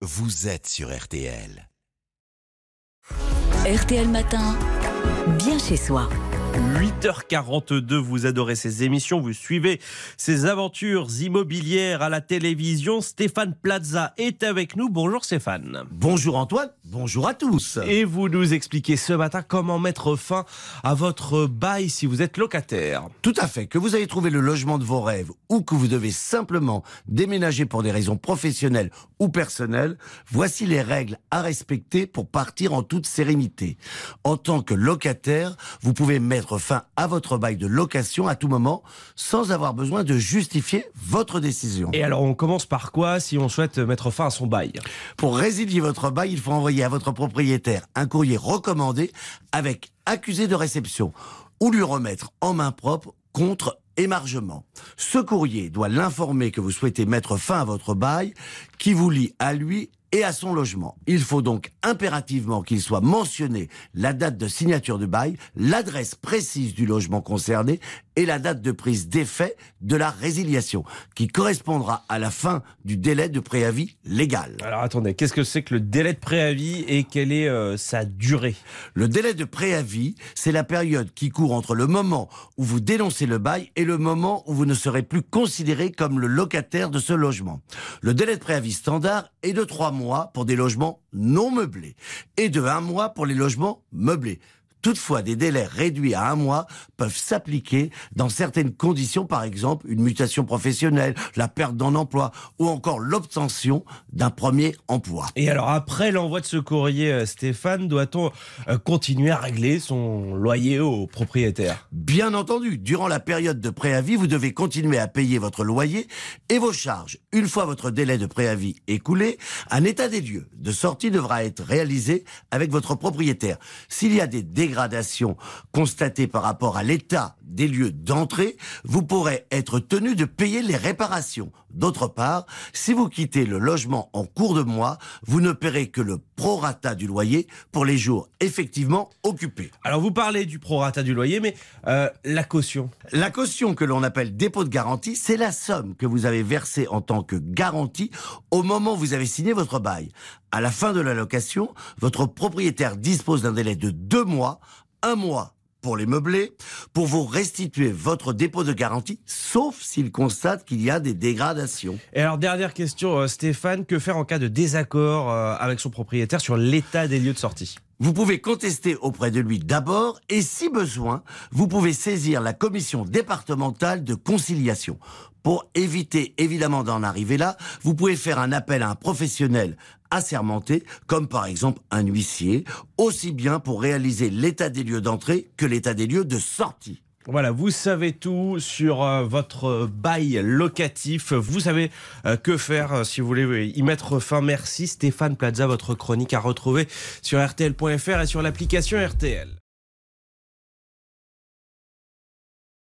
vous êtes sur RTL. RTL Matin, bien chez soi. 8h42, vous adorez ces émissions, vous suivez ces aventures immobilières à la télévision. Stéphane Plaza est avec nous. Bonjour Stéphane. Bonjour Antoine, bonjour à tous. Et vous nous expliquez ce matin comment mettre fin à votre bail si vous êtes locataire. Tout à fait, que vous avez trouvé le logement de vos rêves ou que vous devez simplement déménager pour des raisons professionnelles ou personnelles, voici les règles à respecter pour partir en toute sérénité. En tant que locataire, vous pouvez mettre fin à votre bail de location à tout moment sans avoir besoin de justifier votre décision. Et alors on commence par quoi si on souhaite mettre fin à son bail? Pour résilier votre bail, il faut envoyer à votre propriétaire un courrier recommandé avec accusé de réception ou lui remettre en main propre contre émargement. Ce courrier doit l'informer que vous souhaitez mettre fin à votre bail qui vous lie à lui et à son logement. Il faut donc impérativement qu'il soit mentionné la date de signature du bail, l'adresse précise du logement concerné et la date de prise d'effet de la résiliation, qui correspondra à la fin du délai de préavis légal. Alors attendez, qu'est-ce que c'est que le délai de préavis et quelle est euh, sa durée? Le délai de préavis, c'est la période qui court entre le moment où vous dénoncez le bail et le moment où vous ne serez plus considéré comme le locataire de ce logement. Le délai de préavis standard est de trois mois pour des logements non meublés et de un mois pour les logements meublés. Toutefois, des délais réduits à un mois peuvent s'appliquer dans certaines conditions, par exemple une mutation professionnelle, la perte d'un emploi ou encore l'obtention d'un premier emploi. Et alors après l'envoi de ce courrier, euh, Stéphane, doit-on euh, continuer à régler son loyer au propriétaire? Bien entendu, durant la période de préavis, vous devez continuer à payer votre loyer et vos charges. Une fois votre délai de préavis écoulé, un état des lieux de sortie devra être réalisé avec votre propriétaire. S'il y a des dégradation constatée par rapport à l'état des lieux d'entrée, vous pourrez être tenu de payer les réparations. D'autre part, si vous quittez le logement en cours de mois, vous ne paierez que le prorata du loyer pour les jours effectivement occupés. Alors vous parlez du prorata du loyer, mais euh, la caution La caution que l'on appelle dépôt de garantie, c'est la somme que vous avez versée en tant que garantie au moment où vous avez signé votre bail. À la fin de la location, votre propriétaire dispose d'un délai de deux mois, un mois pour les meubler, pour vous restituer votre dépôt de garantie, sauf s'il constate qu'il y a des dégradations. Et alors dernière question, euh, Stéphane, que faire en cas de désaccord euh, avec son propriétaire sur l'état des lieux de sortie? Vous pouvez contester auprès de lui d'abord et si besoin, vous pouvez saisir la commission départementale de conciliation. Pour éviter évidemment d'en arriver là, vous pouvez faire un appel à un professionnel assermenté, comme par exemple un huissier, aussi bien pour réaliser l'état des lieux d'entrée que l'état des lieux de sortie. Voilà, vous savez tout sur euh, votre bail locatif. Vous savez euh, que faire euh, si vous voulez y mettre fin. Merci Stéphane Plaza, votre chronique à retrouver sur rtl.fr et sur l'application RTL.